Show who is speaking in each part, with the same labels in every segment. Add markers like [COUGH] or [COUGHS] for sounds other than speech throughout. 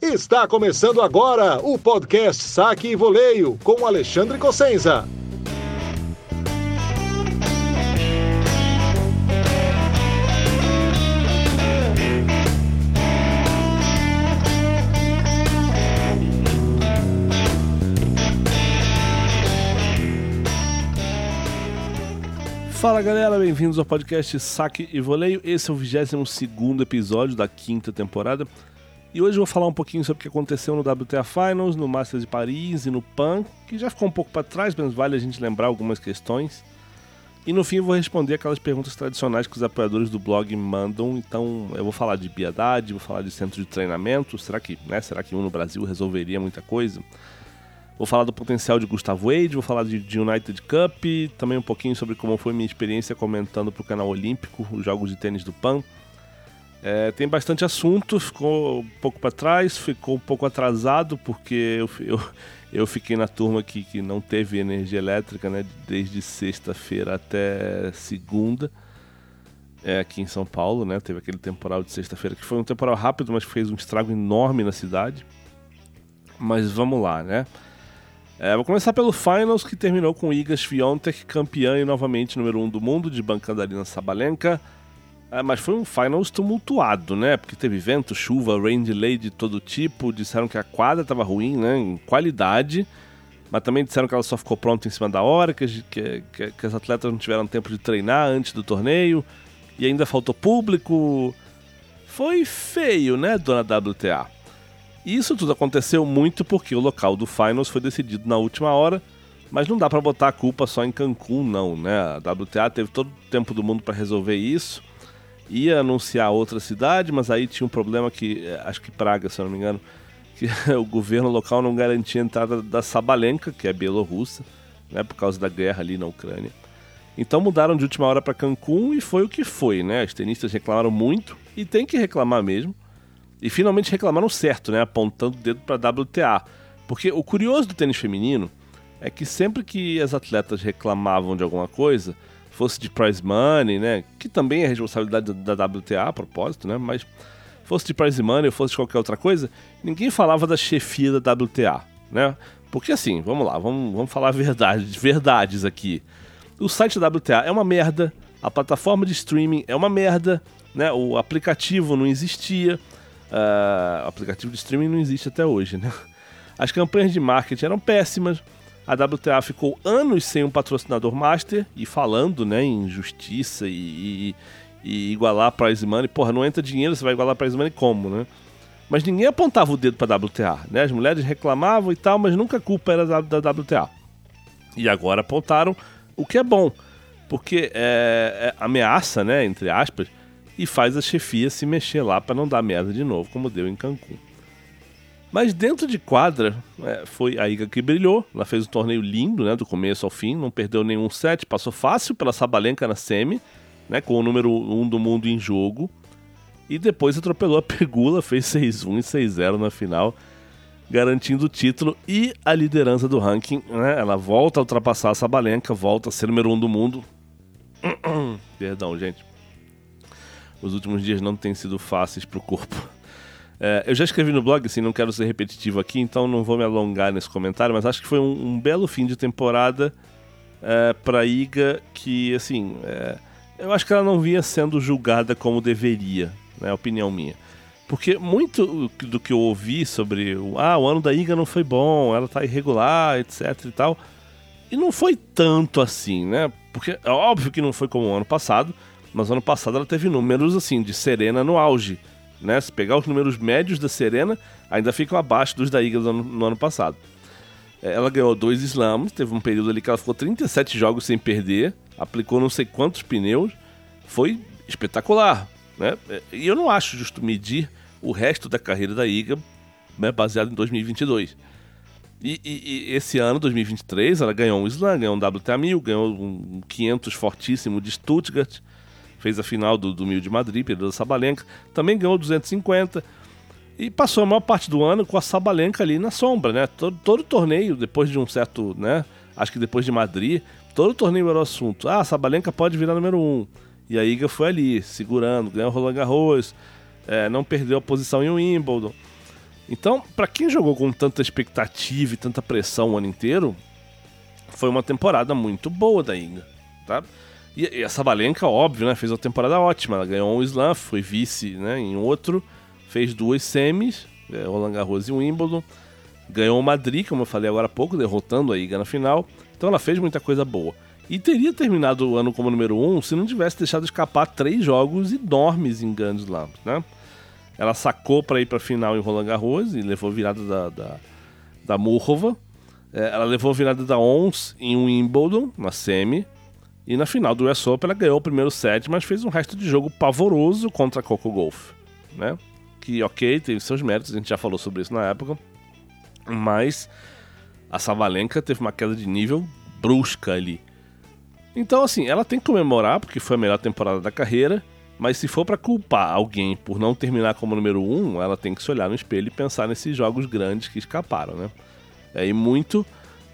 Speaker 1: Está começando agora o podcast Saque e Voleio com Alexandre Cossenza.
Speaker 2: Fala galera, bem-vindos ao podcast Saque e Voleio. Esse é o 22 episódio da quinta temporada. E hoje eu vou falar um pouquinho sobre o que aconteceu no WTA Finals, no Masters de Paris e no PAN, que já ficou um pouco para trás, mas vale a gente lembrar algumas questões. E no fim eu vou responder aquelas perguntas tradicionais que os apoiadores do blog mandam. Então eu vou falar de piedade, vou falar de centro de treinamento. Será que, né, será que um no Brasil resolveria muita coisa? Vou falar do potencial de Gustavo Wade, vou falar de, de, United Cup, também um pouquinho sobre como foi minha experiência comentando para o canal Olímpico os jogos de tênis do PAN. É, tem bastante assunto, ficou um pouco para trás, ficou um pouco atrasado, porque eu, eu, eu fiquei na turma que, que não teve energia elétrica né, desde sexta-feira até segunda, é, aqui em São Paulo. Né, teve aquele temporal de sexta-feira, que foi um temporal rápido, mas fez um estrago enorme na cidade. Mas vamos lá, né? É, vou começar pelo Finals, que terminou com Iga Swiatek campeã e novamente número 1 um do mundo, de bancada Arina Sabalenka. É, mas foi um Finals tumultuado, né? Porque teve vento, chuva, rain delay de todo tipo. Disseram que a quadra estava ruim, né? Em qualidade. Mas também disseram que ela só ficou pronta em cima da hora, que, que, que, que as atletas não tiveram tempo de treinar antes do torneio. E ainda faltou público. Foi feio, né, dona WTA? Isso tudo aconteceu muito porque o local do Finals foi decidido na última hora, mas não dá para botar a culpa só em Cancún, não, né? A WTA teve todo o tempo do mundo para resolver isso. Ia anunciar outra cidade, mas aí tinha um problema que, eh, acho que Praga, se eu não me engano, [LAUGHS] que o governo local não garantia a entrada da Sabalenka, que é bielorrussa, né, por causa da guerra ali na Ucrânia. Então mudaram de última hora para Cancún e foi o que foi, né? Os tenistas reclamaram muito e tem que reclamar mesmo. E finalmente reclamaram certo, né? Apontando o dedo para a WTA. Porque o curioso do tênis feminino é que sempre que as atletas reclamavam de alguma coisa, fosse de prize money, né? Que também é responsabilidade da WTA a propósito, né? Mas fosse de prize money ou fosse de qualquer outra coisa, ninguém falava da chefia da WTA, né? Porque assim, vamos lá, vamos, vamos falar verdades, verdades aqui. O site da WTA é uma merda, a plataforma de streaming é uma merda, né? O aplicativo não existia. Uh, aplicativo de streaming não existe até hoje, né? As campanhas de marketing eram péssimas. A WTA ficou anos sem um patrocinador master e falando né, em justiça e, e, e igualar a prize money. Porra, não entra dinheiro, você vai igualar a prize money como, né? Mas ninguém apontava o dedo para a WTA, né? As mulheres reclamavam e tal, mas nunca a culpa era da, da WTA. E agora apontaram o que é bom, porque é, é ameaça, né, entre aspas, e faz a chefia se mexer lá para não dar merda de novo, como deu em Cancún. Mas dentro de quadra, é, foi a Iga que brilhou. Ela fez um torneio lindo, né, do começo ao fim, não perdeu nenhum set, passou fácil pela Sabalenka na semi, né, com o número 1 um do mundo em jogo. E depois atropelou a Pegula, fez 6-1 e 6-0 na final, garantindo o título e a liderança do ranking. Né? Ela volta a ultrapassar a Sabalenka, volta a ser número 1 um do mundo. [COUGHS] Perdão, gente os últimos dias não têm sido fáceis para o corpo. É, eu já escrevi no blog, assim, não quero ser repetitivo aqui, então não vou me alongar nesse comentário, mas acho que foi um, um belo fim de temporada é, para Iga, que, assim, é, eu acho que ela não vinha sendo julgada como deveria, né, opinião minha. Porque muito do que eu ouvi sobre ah, o ano da Iga não foi bom, ela tá irregular, etc e tal, e não foi tanto assim, né? Porque é óbvio que não foi como o ano passado, mas ano passado ela teve números assim de Serena no auge. Né? Se pegar os números médios da Serena, ainda ficam abaixo dos da Iga no, no ano passado. É, ela ganhou dois slams, teve um período ali que ela ficou 37 jogos sem perder, aplicou não sei quantos pneus, foi espetacular. Né? É, e eu não acho justo medir o resto da carreira da Iga né, baseado em 2022. E, e, e, esse ano, 2023, ela ganhou um slam, ganhou um WTA 1000, ganhou um 500 fortíssimo de Stuttgart, fez a final do, do Mil de Madrid, perdeu a Sabalenka, também ganhou 250 e passou a maior parte do ano com a Sabalenka ali na sombra, né? Todo, todo torneio, depois de um certo, né? Acho que depois de Madrid, todo torneio era o assunto. Ah, a Sabalenka pode virar número um. E a Iga foi ali, segurando, ganhou o Roland Garros, é, não perdeu a posição em Wimbledon. Então, para quem jogou com tanta expectativa e tanta pressão o ano inteiro, foi uma temporada muito boa da Inga, tá? E, e a Sabalenka, óbvio, né, fez uma temporada ótima. Ela ganhou um slam, foi vice né, em outro, fez duas semis, é, Roland Garros e Wimbledon. Ganhou o Madrid, como eu falei agora há pouco, derrotando a Iga na final. Então ela fez muita coisa boa. E teria terminado o ano como número 1 um, se não tivesse deixado escapar três jogos enormes em Grand Slam, né? Ela sacou para ir para final em Roland Garros e levou virada da, da, da Murrova. É, ela levou virada da Ons em Wimbledon, na semi. E na final do US Open ela ganhou o primeiro set, mas fez um resto de jogo pavoroso contra a Coco Golf, né? Que, ok, teve seus méritos, a gente já falou sobre isso na época. Mas a Savalenka teve uma queda de nível brusca ali. Então, assim, ela tem que comemorar, porque foi a melhor temporada da carreira. Mas se for para culpar alguém por não terminar como número um, ela tem que se olhar no espelho e pensar nesses jogos grandes que escaparam, né? É, e muito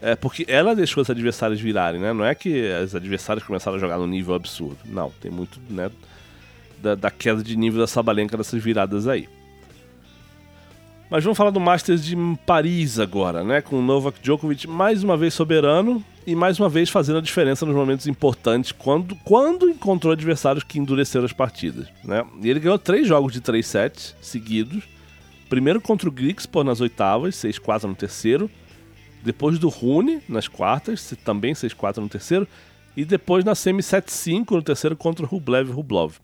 Speaker 2: é porque ela deixou os adversários virarem, né? Não é que os adversários começaram a jogar no nível absurdo. Não, tem muito, né? Da, da queda de nível da Sabalenka dessas viradas aí. Mas vamos falar do Masters de Paris agora, né? Com o Novak Djokovic mais uma vez soberano e mais uma vez fazendo a diferença nos momentos importantes quando, quando encontrou adversários que endureceram as partidas, né? E ele ganhou três jogos de três sets seguidos. Primeiro contra o Grigspor nas oitavas, 6-4 no terceiro depois do Rune nas quartas, também 6-4 no terceiro, e depois na semi 7-5 no terceiro contra o Rublev Rublov.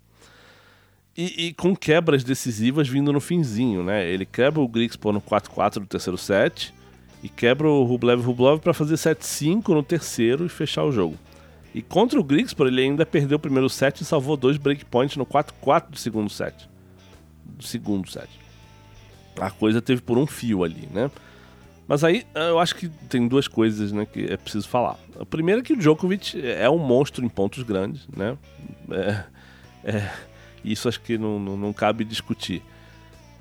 Speaker 2: E, e, com quebras decisivas vindo no finzinho, né? Ele quebra o Grigspor no 4-4 no terceiro set e quebra o Rublev Rublov para fazer 7-5 no terceiro e fechar o jogo. E contra o Grigspor ele ainda perdeu o primeiro set e salvou dois breakpoints no 4-4 do segundo set. Do segundo set. A coisa teve por um fio ali, né? Mas aí eu acho que tem duas coisas né, que é preciso falar. A primeira é que o Djokovic é um monstro em pontos grandes, né? É, é, isso acho que não, não, não cabe discutir.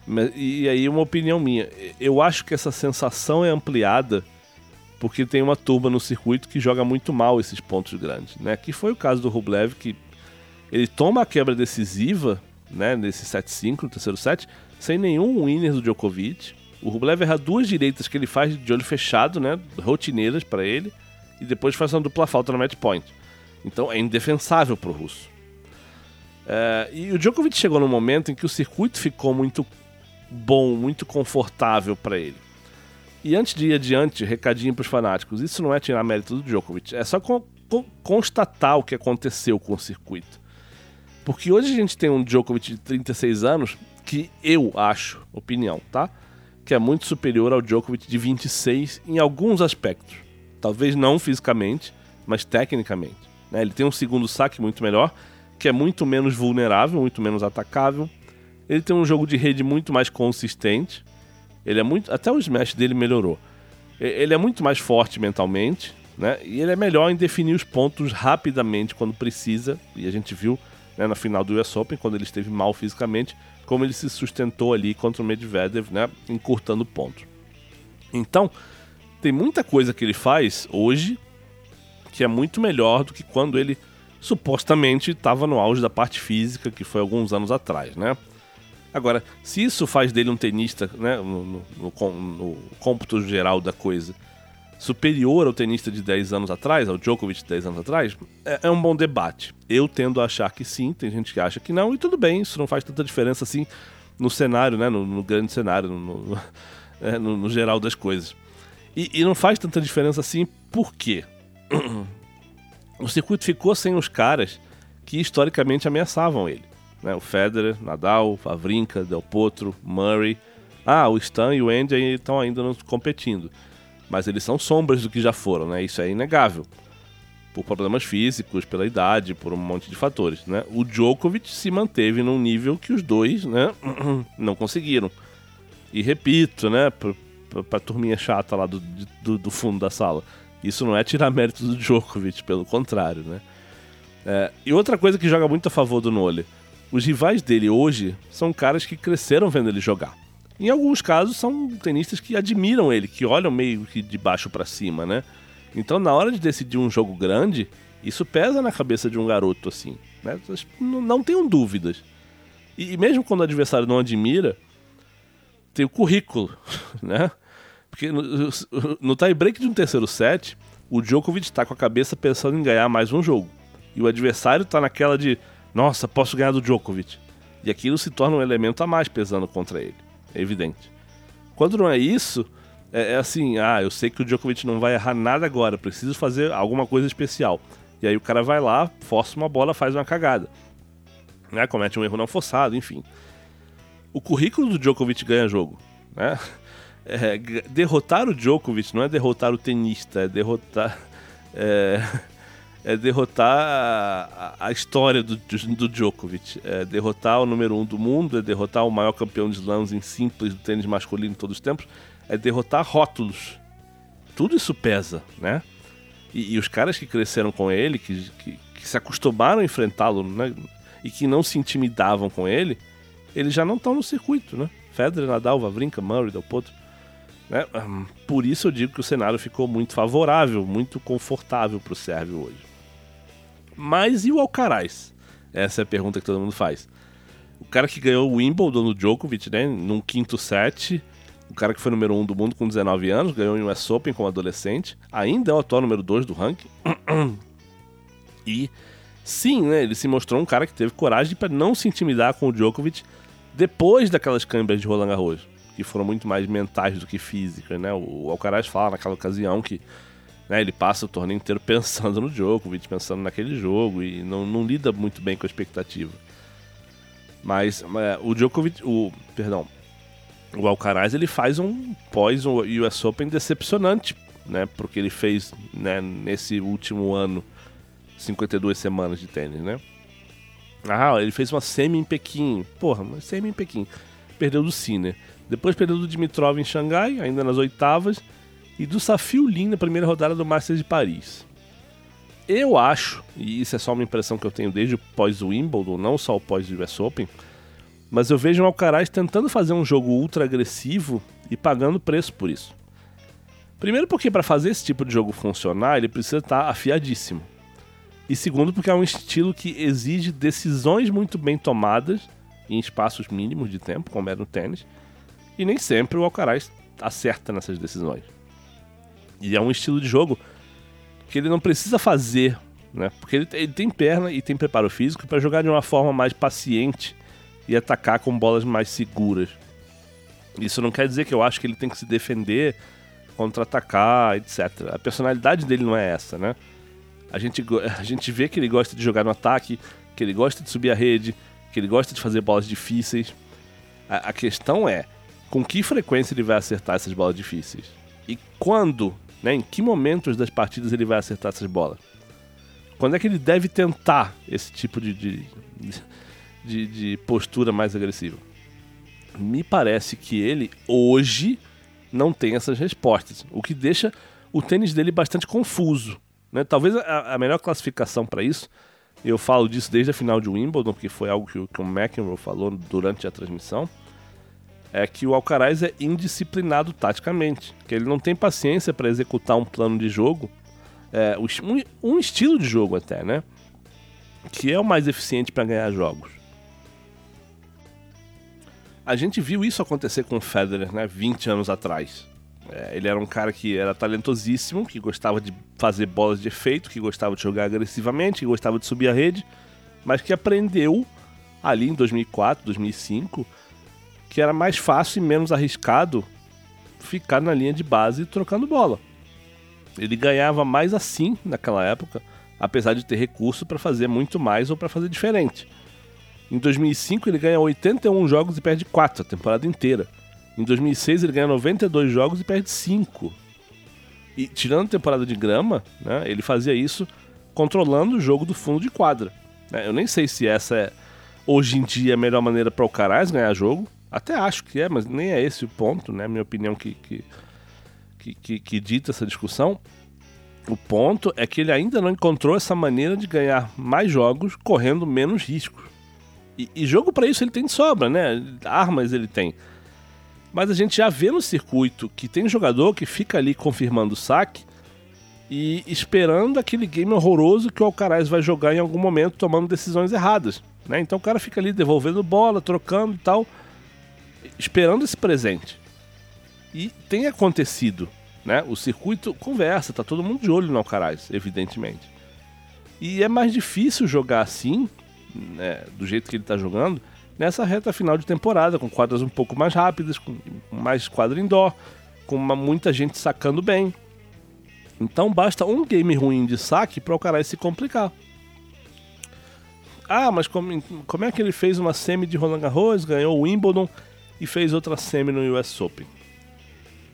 Speaker 2: Mas, e aí uma opinião minha. Eu acho que essa sensação é ampliada porque tem uma turma no circuito que joga muito mal esses pontos grandes, né? Que foi o caso do Rublev, que ele toma a quebra decisiva, né, nesse 7-5, no terceiro set, sem nenhum winner do Djokovic. O Rublev erra duas direitas que ele faz de olho fechado, né? Rotineiras para ele. E depois faz uma dupla falta no match point. Então é indefensável pro russo. É, e o Djokovic chegou num momento em que o circuito ficou muito bom, muito confortável para ele. E antes de ir adiante, recadinho pros fanáticos: isso não é tirar mérito do Djokovic, é só con con constatar o que aconteceu com o circuito. Porque hoje a gente tem um Djokovic de 36 anos que eu acho, opinião, tá? Que é muito superior ao Djokovic de 26 em alguns aspectos. Talvez não fisicamente, mas tecnicamente. Né? Ele tem um segundo saque muito melhor, que é muito menos vulnerável, muito menos atacável. Ele tem um jogo de rede muito mais consistente. Ele é muito, até o smash dele melhorou. Ele é muito mais forte mentalmente, né? E ele é melhor em definir os pontos rapidamente quando precisa. E a gente viu né, na final do US Open, quando ele esteve mal fisicamente, como ele se sustentou ali contra o Medvedev, né, encurtando pontos. Então, tem muita coisa que ele faz hoje que é muito melhor do que quando ele supostamente estava no auge da parte física, que foi alguns anos atrás, né? Agora, se isso faz dele um tenista, né, no, no, no, no cômputo geral da coisa, superior ao tenista de 10 anos atrás, ao Djokovic de 10 anos atrás, é, é, um bom debate. Eu tendo a achar que sim, tem gente que acha que não, e tudo bem, isso não faz tanta diferença assim no cenário, né, no, no grande cenário, no, [LAUGHS] é, no, no, geral das coisas. E, e não faz tanta diferença assim, por quê? [CLEARS THROAT] o circuito ficou sem os caras que historicamente ameaçavam ele. Né? O Federer, Nadal, Favrinka, Del Potro, Murray. Ah, o Stan e o Andy estão ainda competindo mas eles são sombras do que já foram, né? Isso é inegável. Por problemas físicos, pela idade, por um monte de fatores, né? O Djokovic se manteve num nível que os dois, né, [CLEARS THROAT] não conseguiram. E repito, né, pra, pra, pra turminha chata lá do, do, do, fundo da sala, isso não é tirar mérito do Djokovic, pelo contrário, né? É, e outra coisa que joga muito a favor do Nole, os rivais dele hoje são caras que cresceram vendo ele jogar. Em alguns casos são tenistas que admiram ele, que olham meio que de baixo para cima, né? Então na hora de decidir um jogo grande, isso pesa na cabeça de um garoto assim, né? Não, tenham dúvidas. E, e mesmo quando o adversário não admira, tem o currículo, [LAUGHS] né? Porque no, no tie-break de um terceiro set, o Djokovic está com a cabeça pensando em ganhar mais um jogo. E o adversário está naquela de, nossa, posso ganhar do Djokovic. E aquilo se torna um elemento a mais pesando contra ele. É evidente. Quando não é isso, é, é assim, ah, eu sei que o Djokovic não vai errar nada agora, preciso fazer alguma coisa especial. E aí o cara vai lá, força uma bola, faz uma cagada. Né? Comete um erro não forçado, enfim. O currículo do Djokovic ganha jogo. Né? [LAUGHS] É, derrotar o Djokovic não é derrotar o tenista, é derrotar. [LAUGHS] É, é derrotar a, a, história do, do Djokovic. É derrotar o número um do mundo, é derrotar o maior campeão de slams em simples do tênis masculino de todos os tempos, é derrotar rótulos. Tudo isso pesa, né? E, e os caras que cresceram com ele, que, que, que se acostumaram a enfrentá-lo, né? E que não se intimidavam com ele, eles já não estão no circuito, né? Federer, Nadal, Wawrinka, Murray, Del Potro. Né? Por isso eu digo que o cenário ficou muito favorável, muito confortável para o Sérvio hoje. Mas e o Alcaraz? Essa é a pergunta que todo mundo faz. O cara que ganhou o Wimbledon no Djokovic, né, num quinto set, o cara que foi número 1 um do mundo com 19 anos, ganhou em US Open como adolescente, ainda é o atual número 2 do ranking. E sim, né, ele se mostrou um cara que teve coragem para não se intimidar com o Djokovic depois daquelas câmeras de Roland Garros, que foram muito mais mentais do que físicas, né? O Alcaraz fala naquela ocasião que né, ele passa o torneio inteiro [LAUGHS] pensando no Djokovic, pensando naquele jogo e não, não lida muito bem com a expectativa. Mas é, o Djokovic, o, perdão, o Alcaraz ele faz um pós US Open decepcionante, né? Porque ele fez né, nesse último ano 52 semanas de tênis, né? Ah, ele fez uma semi em Pequim. Porra, uma semi em Pequim. Perdeu do Sinner. Depois perdeu do Dimitrov em Xangai, ainda nas oitavas. E do Safio Lin na primeira rodada do Masters de Paris. Eu acho, e isso é só uma impressão que eu tenho desde o pós-Wimbledon, não só o pós-US Open, mas eu vejo o Alcaraz tentando fazer um jogo ultra agressivo e pagando preço por isso. Primeiro porque para fazer esse tipo de jogo funcionar, ele precisa estar tá afiadíssimo. E segundo porque é um estilo que exige decisões muito bem tomadas em espaços mínimos de tempo, como é no tênis, e nem sempre o Alcaraz acerta nessas decisões. E é um estilo de jogo que ele não precisa fazer, né? Porque ele, ele tem perna e tem preparo físico para jogar de uma forma mais paciente e atacar com bolas mais seguras. Isso não quer dizer que eu acho que ele tem que se defender, contra-atacar, etc. A personalidade dele não é essa, né? A gente, [LAUGHS] a gente vê que ele gosta de jogar no ataque, que ele gosta de subir a rede, que ele gosta de fazer bolas difíceis. A, a questão é com que frequência ele vai acertar essas bolas difíceis. E quando, né, em que momentos das partidas ele vai acertar essas bolas. Quando é que ele deve tentar esse tipo de, de, de de, postura mais agressiva. Me parece que ele, hoje, não tem essas respostas, o que deixa o tênis dele bastante confuso. Né? Talvez a, a melhor classificação para isso, eu falo disso desde a final de Wimbledon, porque foi algo que, que o McEnroe falou durante a transmissão, é que o Alcaraz é indisciplinado taticamente, que ele não tem paciência para executar um plano de jogo, é, um, estilo de jogo até, né? Que é o mais eficiente para ganhar jogos. A gente viu isso acontecer com o Federer, né, 20 anos atrás. É, ele era um cara que era talentosíssimo, que gostava de fazer bolas de efeito, que gostava de jogar agressivamente, que gostava de subir a rede, mas que aprendeu ali em 2004, 2005, que era mais fácil e menos arriscado ficar na linha de base trocando bola. Ele ganhava mais assim naquela época, apesar de ter recurso para fazer muito mais ou para fazer diferente. Em 2005 ele ganha 81 jogos e perde 4 a temporada inteira. Em 2006 ele ganha 92 jogos e perde 5. E tirando a temporada de grama, né, ele fazia isso controlando o jogo do fundo de quadra. Né? Eu nem sei se essa é hoje em dia a melhor maneira para o Caraz ganhar jogo. Até acho que é, mas nem é esse o ponto, né? Minha opinião que, que, que, que, que dita essa discussão. O ponto é que ele ainda não encontrou essa maneira de ganhar mais jogos correndo menos riscos. E, e jogo para isso ele tem de sobra, né? Armas ele tem. Mas a gente já vê no circuito que tem jogador que fica ali confirmando o saque e esperando aquele game horroroso que o Alcaraz vai jogar em algum momento tomando decisões erradas. Né? Então o cara fica ali devolvendo bola, trocando e tal. Esperando esse presente. E tem acontecido, né? O circuito conversa, tá todo mundo de olho no Alcaraz, evidentemente. E é mais difícil jogar assim, né, do jeito que ele tá jogando, nessa reta final de temporada, com quadras um pouco mais rápidas, com mais quadra indoor, com uma, muita gente sacando bem. Então basta um game ruim de saque para o Alcaraz se complicar. Ah, mas como, como é que ele fez uma semi de Roland Garros, ganhou o Wimbledon e fez outra semi no US Open?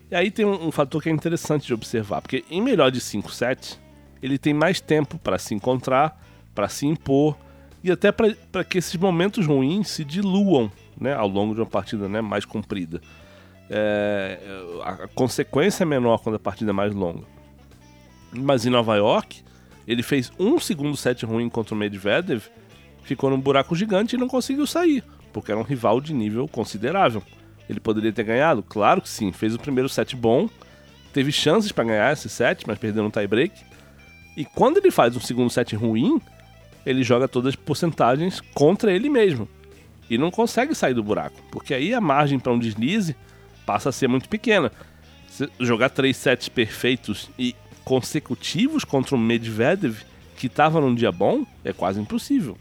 Speaker 2: E aí tem um, um fator que é interessante de observar, porque em melhor de 5 sets, ele tem mais tempo para se encontrar, para se impor e até para que esses momentos ruins se diluam né, ao longo de uma partida né, mais comprida. É, a consequência é menor quando a partida é mais longa. Mas em Nova York, ele fez um segundo set ruim contra o Medvedev ficou num buraco gigante e não conseguiu sair, porque era um rival de nível considerável. Ele poderia ter ganhado? Claro que sim. Fez o primeiro set bom, teve chances para ganhar esse set, mas perdeu no tie-break. E quando ele faz um segundo set ruim, ele joga todas as porcentagens contra ele mesmo. E não consegue sair do buraco, porque aí a margem para um deslize passa a ser muito pequena. Se jogar três sets perfeitos e consecutivos contra um Medvedev que estava num dia bom é quase impossível.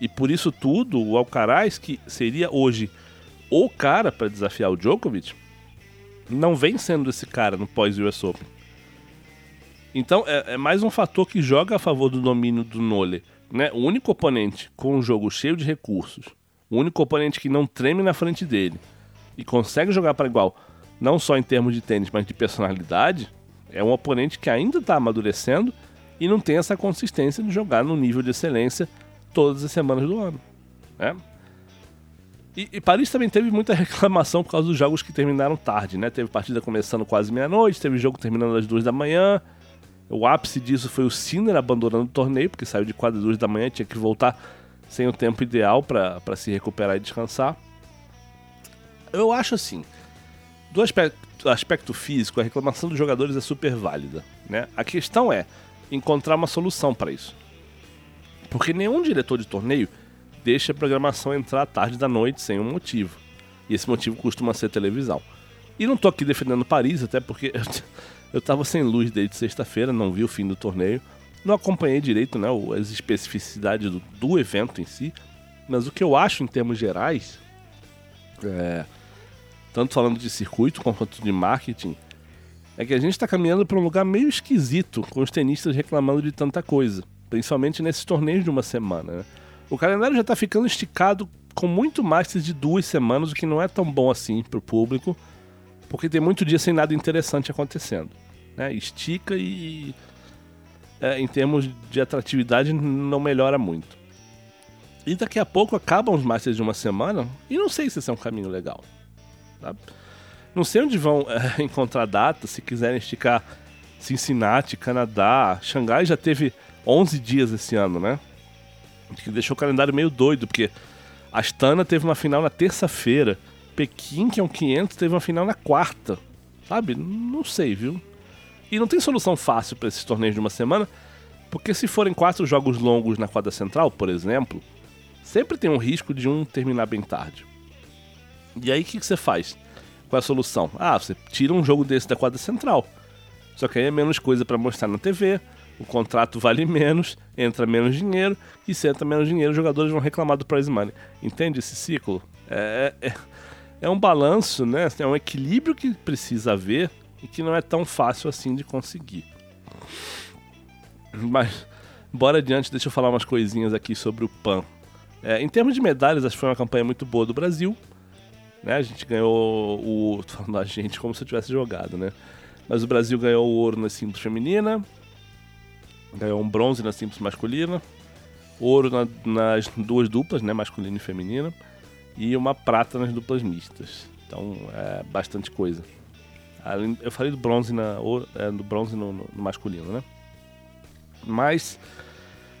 Speaker 2: E por isso tudo, o Alcaraz, que seria hoje o cara para desafiar o Djokovic, não vem sendo esse cara no pós-US Open. Então é, é, mais um fator que joga a favor do domínio do Nole. Né? O único oponente com um jogo cheio de recursos, o único oponente que não treme na frente dele e consegue jogar para igual, não só em termos de tênis, mas de personalidade, é um oponente que ainda está amadurecendo e não tem essa consistência de jogar no nível de excelência todas as semanas do ano. Né? E, e, Paris também teve muita reclamação por causa dos jogos que terminaram tarde, né? Teve partida começando quase meia-noite, teve jogo terminando às duas da manhã. O ápice disso foi o Sinner abandonando o torneio, porque saiu de quase duas da manhã tinha que voltar sem o tempo ideal para se recuperar e descansar. Eu acho assim, do aspecto, aspecto físico, a reclamação dos jogadores é super válida. Né? A questão é encontrar uma solução para isso. Porque nenhum diretor de torneio deixa a programação entrar tarde da noite sem um motivo. E esse motivo costuma ser televisão. E não tô aqui defendendo Paris, até porque [LAUGHS] eu tava sem luz desde sexta-feira, não vi o fim do torneio. Não acompanhei direito né, as especificidades do, do evento em si. Mas o que eu acho em termos gerais, é, tanto falando de circuito quanto de marketing, é que a gente está caminhando para um lugar meio esquisito, com os tenistas reclamando de tanta coisa principalmente nesses torneios de uma semana. Né? O calendário já está ficando esticado com muito mais de duas semanas, o que não é tão bom assim para o público, porque tem muito dia sem nada interessante acontecendo. Né? Estica e, é, em termos de atratividade, não melhora muito. E daqui a pouco acabam os Masters de uma semana e não sei se esse é um caminho legal. Tá? Não sei onde vão é, [LAUGHS] encontrar data, se quiserem esticar Cincinnati, Canadá, Xangai já teve 11 dias esse ano, né? Que deixou o calendário meio doido, porque Astana teve uma final na terça-feira, Pequim, que é um 500, teve uma final na quarta. Sabe? Não sei, viu? E não tem solução fácil para esses torneios de uma semana, porque se forem quatro jogos longos na quadra central, por exemplo, sempre tem um risco de um terminar bem tarde. E aí o que, você faz? Qual é a solução? Ah, você tira um jogo desse da quadra central. Só que aí é menos coisa para mostrar na TV, o contrato vale menos, entra menos dinheiro, e se entra menos dinheiro, os jogadores vão reclamar do prize money. Entende esse ciclo? É, é, é um balanço, né? É um equilíbrio que precisa haver e que não é tão fácil assim de conseguir. Mas, bora adiante, deixa eu falar umas coisinhas aqui sobre o PAN. É, em termos de medalhas, acho que foi uma campanha muito boa do Brasil. Né? A gente ganhou o. Tô [LAUGHS] falando da gente como se eu tivesse jogado, né? Mas o Brasil ganhou o ouro na simples feminina, Ganhou um bronze na simples masculina, ouro na, nas duas duplas, né, masculina e feminina, e uma prata nas duplas mistas. Então é bastante coisa. Eu falei do bronze, na, é, do bronze no, no, no masculino, né? Mas,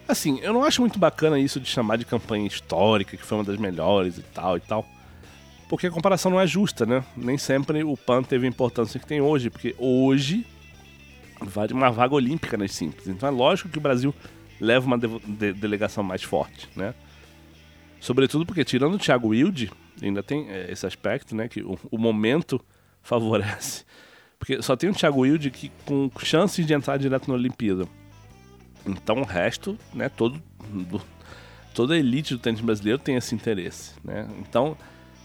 Speaker 2: assim, eu não acho muito bacana isso de chamar de campanha histórica, que foi uma das melhores e tal e tal. Porque a comparação não é justa, né? Nem sempre o PAN teve a importância que tem hoje, porque hoje uma vaga olímpica nas simples. Então é lógico que o Brasil leva uma de de delegação mais forte, né? Sobretudo porque, tirando o Thiago Wilde, ainda tem é, esse aspecto, né? Que o, o, momento [LAUGHS] favorece. Porque só tem o Thiago Wilde que, com chances de entrar direto na Olimpíada. Então o resto, né? Todo, do, toda a elite do tênis brasileiro tem esse interesse, né? Então,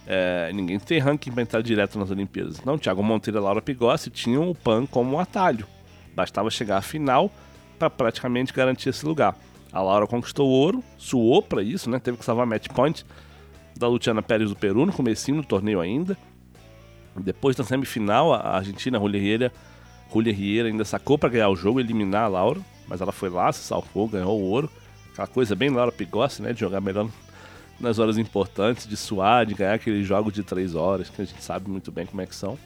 Speaker 2: é, ninguém tem ranking para entrar direto nas Olimpíadas. Não, Thiago Monteiro e Laura Pigossi tinham o PAN como um atalho. Bastava chegar à final para praticamente garantir esse lugar. A Laura conquistou o ouro, suou para isso, né? Teve que salvar match point da Luciana Pérez do Peru no comecinho do torneio ainda. Depois da semifinal, a Argentina, a Julia Riera ainda sacou para ganhar o jogo, eliminar a Laura, mas ela foi lá, se salvou, ganhou o ouro. Aquela coisa bem Laura Pigossi, né? De jogar melhor nas horas importantes, de suar, de ganhar aqueles jogos de três horas, que a gente sabe muito bem como é que são.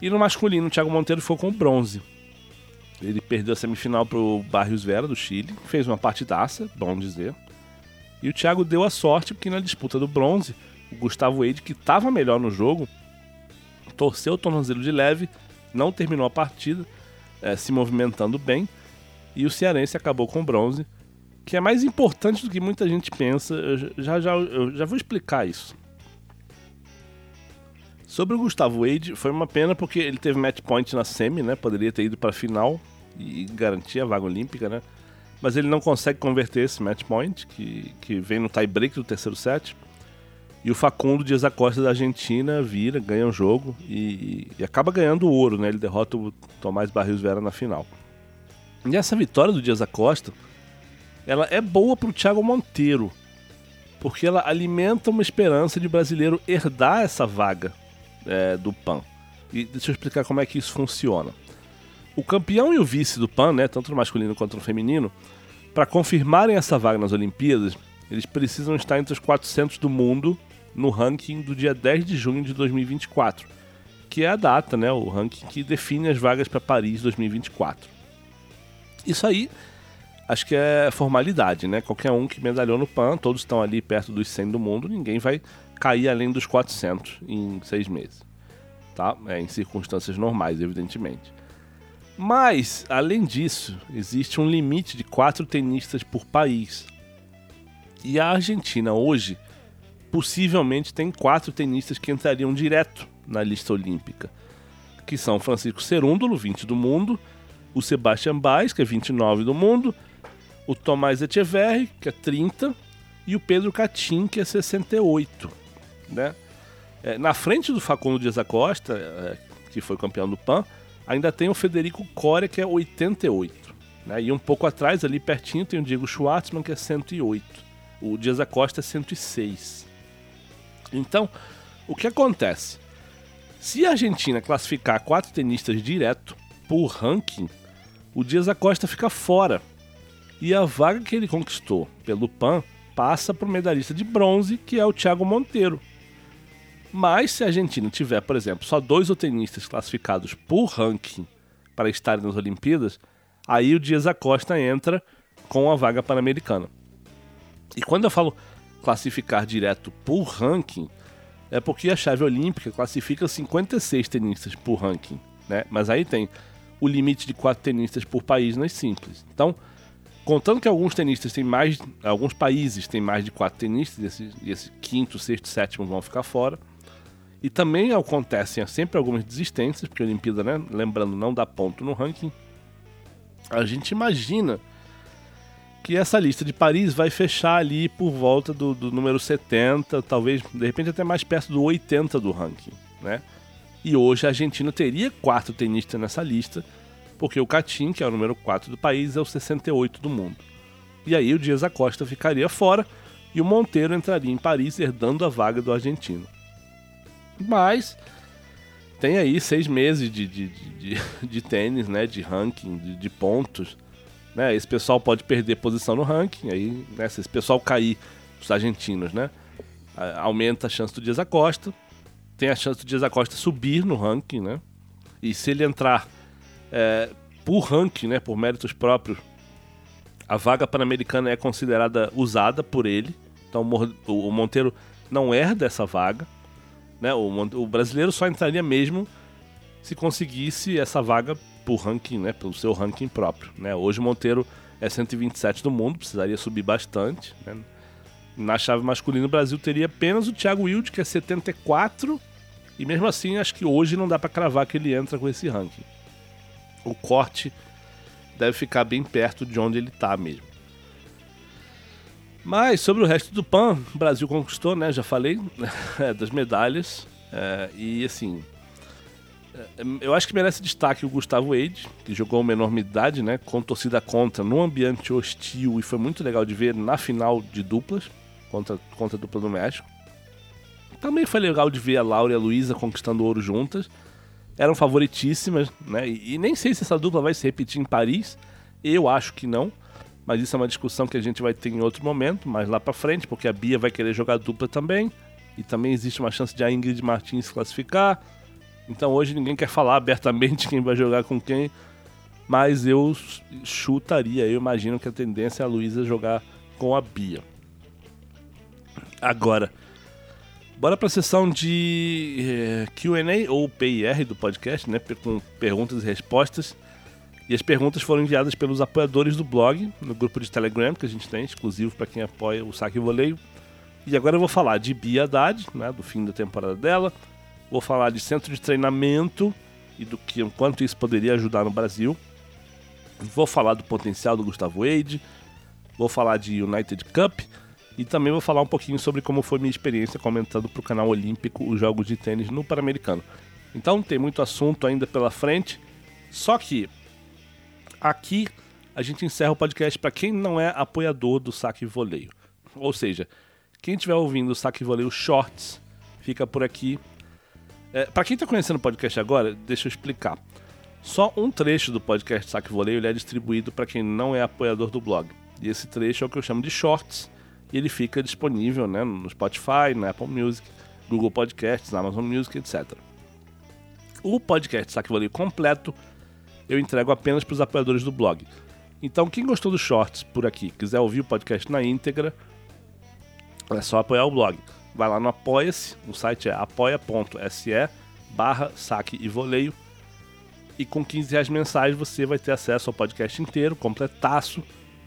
Speaker 2: E no masculino, o Thiago Monteiro foi com o bronze. Ele perdeu a semifinal pro Barrios Vera, do Chile, fez uma partidaça, bom dizer. E o Thiago deu a sorte porque na disputa do bronze, o Gustavo Eide, que estava melhor no jogo, torceu o tornozelo de leve, não terminou a partida, é, se movimentando bem, e o cearense acabou com o bronze que é mais importante do que muita gente pensa. Eu já, já, eu já vou explicar isso. Sobre o Gustavo Wade, foi uma pena porque ele teve match point na semi, né? Poderia ter ido para a final e garantir a vaga olímpica, né? Mas ele não consegue converter esse match point, que, que vem no tie break do terceiro set. E o Facundo Dias Acosta da Argentina vira, ganha o jogo e, e, acaba ganhando o ouro, né? Ele derrota o Tomás Barrios Vera na final. E essa vitória do Dias Acosta ela é boa para o Thiago Monteiro, porque ela alimenta uma esperança de brasileiro herdar essa vaga é, do PAN. E deixa eu explicar como é que isso funciona. O campeão e o vice do PAN, né, tanto no masculino quanto no feminino, para confirmarem essa vaga nas Olimpíadas, eles precisam estar entre os 400 do mundo no ranking do dia 10 de junho de 2024, que é a data, né, o ranking que define as vagas para Paris 2024. Isso aí acho que é formalidade, né? Qualquer um que medalhou no PAN, todos estão ali perto dos 100 do mundo, ninguém vai cair além dos 400 em seis meses, tá? É, em circunstâncias normais, evidentemente. Mas, além disso, existe um limite de quatro tenistas por país. E a Argentina hoje possivelmente tem quatro tenistas que entrariam direto na lista olímpica, que são Francisco Cerúndolo, 20 do mundo, o Sebastian Baez, que é 29 do mundo, o Tomás Echeverri, que é 30, e o Pedro Catim, que é 68. Né? É, na frente do Facundo Dias Acosta, é, que foi campeão do PAN, ainda tem o Federico Coria, que é 88. Né? E um pouco atrás, ali pertinho, tem o Diego Schwartzman, que é 108. O Dias Acosta é 106. Então, o que acontece? Se a Argentina classificar quatro tenistas direto por ranking, o Dias Acosta fica fora e a vaga que ele conquistou pelo PAN passa para o medalhista de bronze, que é o Thiago Monteiro. Mas se a Argentina tiver, por exemplo, só dois tenistas classificados por ranking para estarem nas Olimpíadas, aí o Dias Acosta entra com a vaga pan-americana. E quando eu falo classificar direto por ranking, é porque a chave olímpica classifica 56 tenistas por ranking, né? Mas aí tem o limite de quatro tenistas por país nas simples. Então, Contando que alguns tenistas têm mais. Alguns países têm mais de quatro tenistas, e esse, esse quinto, sexto, sétimo vão ficar fora. E também acontecem sempre algumas desistências, porque a Olimpíada, né, lembrando, não dá ponto no ranking. A gente imagina que essa lista de Paris vai fechar ali por volta do, do número 70, talvez de repente até mais perto do 80 do ranking, né? E hoje a Argentina teria quatro tenistas nessa lista, porque o Catim, que é o número 4 do país, é o 68 do mundo. E aí o Dias Acosta ficaria fora e o Monteiro entraria em Paris herdando a vaga do argentino. Mas tem aí seis meses de, de, de, de [LAUGHS] tênis, né, de ranking, de, de, pontos. Né? Esse pessoal pode perder posição no ranking, aí, né, se esse pessoal cair, os argentinos, né, aumenta a chance do Dias Acosta. Tem a chance do Dias Acosta subir no ranking, né? E se ele entrar é, por ranking, né, por méritos próprios, a vaga pan-americana é considerada usada por ele. Então o Monteiro não herda essa vaga. Né? O, brasileiro só entraria mesmo se conseguisse essa vaga por ranking, né, pelo seu ranking próprio. Né? Hoje o Monteiro é 127 do mundo, precisaria subir bastante. Né? Na chave masculina, o Brasil teria apenas o Thiago Wilde, que é 74, e mesmo assim acho que hoje não dá para cravar que ele entra com esse ranking. O corte deve ficar bem perto de onde ele está mesmo. Mas sobre o resto do PAN, o Brasil conquistou, né? Já falei [LAUGHS] é, das medalhas. É, e assim, é, eu acho que merece destaque o Gustavo Eide, que jogou uma enormidade, né? Com torcida contra, num ambiente hostil e foi muito legal de ver na final de duplas contra, contra a dupla do México. Também foi legal de ver a Laura e a Luísa conquistando ouro juntas. Eram favoritíssimas, né? E, e nem sei se essa dupla vai se repetir em Paris. Eu acho que não mas isso é uma discussão que a gente vai ter em outro momento, mais lá para frente, porque a Bia vai querer jogar dupla também, e também existe uma chance de a Ingrid Martins se classificar. Então hoje ninguém quer falar abertamente quem vai jogar com quem, mas eu chutaria, eu imagino que a tendência é a Luísa jogar com a Bia. Agora, bora para a sessão de eh, Q&A ou PIR do podcast, né, com perguntas e respostas. E as perguntas foram enviadas pelos apoiadores do blog, no grupo de Telegram que a gente tem, exclusivo para quem apoia o Saque e Voleio. E agora eu vou falar de Bia Haddad, né, do fim da temporada dela. Vou falar de centro de treinamento e do que quanto isso poderia ajudar no Brasil. Vou falar do potencial do Gustavo Wade. Vou falar de United Cup. E também vou falar um pouquinho sobre como foi minha experiência comentando para o canal Olímpico os jogos de tênis no Pan-Americano. Então tem muito assunto ainda pela frente. Só que Aqui a gente encerra o podcast para quem não é apoiador do Saque Voleio. Ou seja, quem estiver ouvindo o Saque Voleio Shorts, fica por aqui. É, para quem está conhecendo o podcast agora, deixa eu explicar. Só um trecho do podcast Saque Voleio é distribuído para quem não é apoiador do blog. E esse trecho é o que eu chamo de Shorts. E ele fica disponível né, no Spotify, na Apple Music, Google Podcasts, Amazon Music, etc. O podcast Saque Voleio completo eu entrego apenas para os apoiadores do blog. Então, quem gostou dos shorts por aqui, quiser ouvir o podcast na íntegra, é só apoiar o blog. Vai lá no Apoia-se, o site é apoia.se barra saque e voleio. E com 15 reais mensais você vai ter acesso ao podcast inteiro, completaço.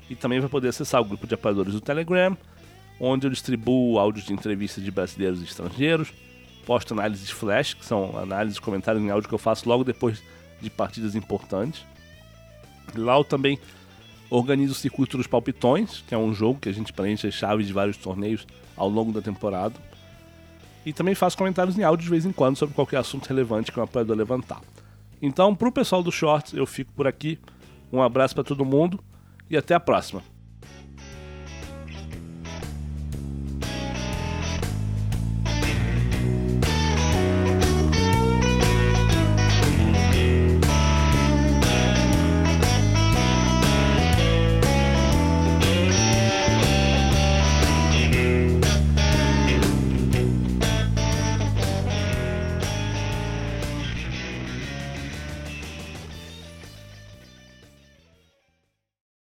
Speaker 2: E também vai poder acessar o grupo de apoiadores do Telegram, onde eu distribuo áudios de entrevistas de brasileiros e estrangeiros, posto análises flash, que são análises, comentários em áudio que eu faço logo depois de partidas importantes. Lá eu também organizo o circuito dos palpitões, que é um jogo que a gente preenche as chaves de vários torneios ao longo da temporada. E também faço comentários em áudio de vez em quando sobre qualquer assunto relevante que um apoiador levantar. Então, para o pessoal do Shorts, eu fico por aqui. Um abraço para todo mundo e até a próxima.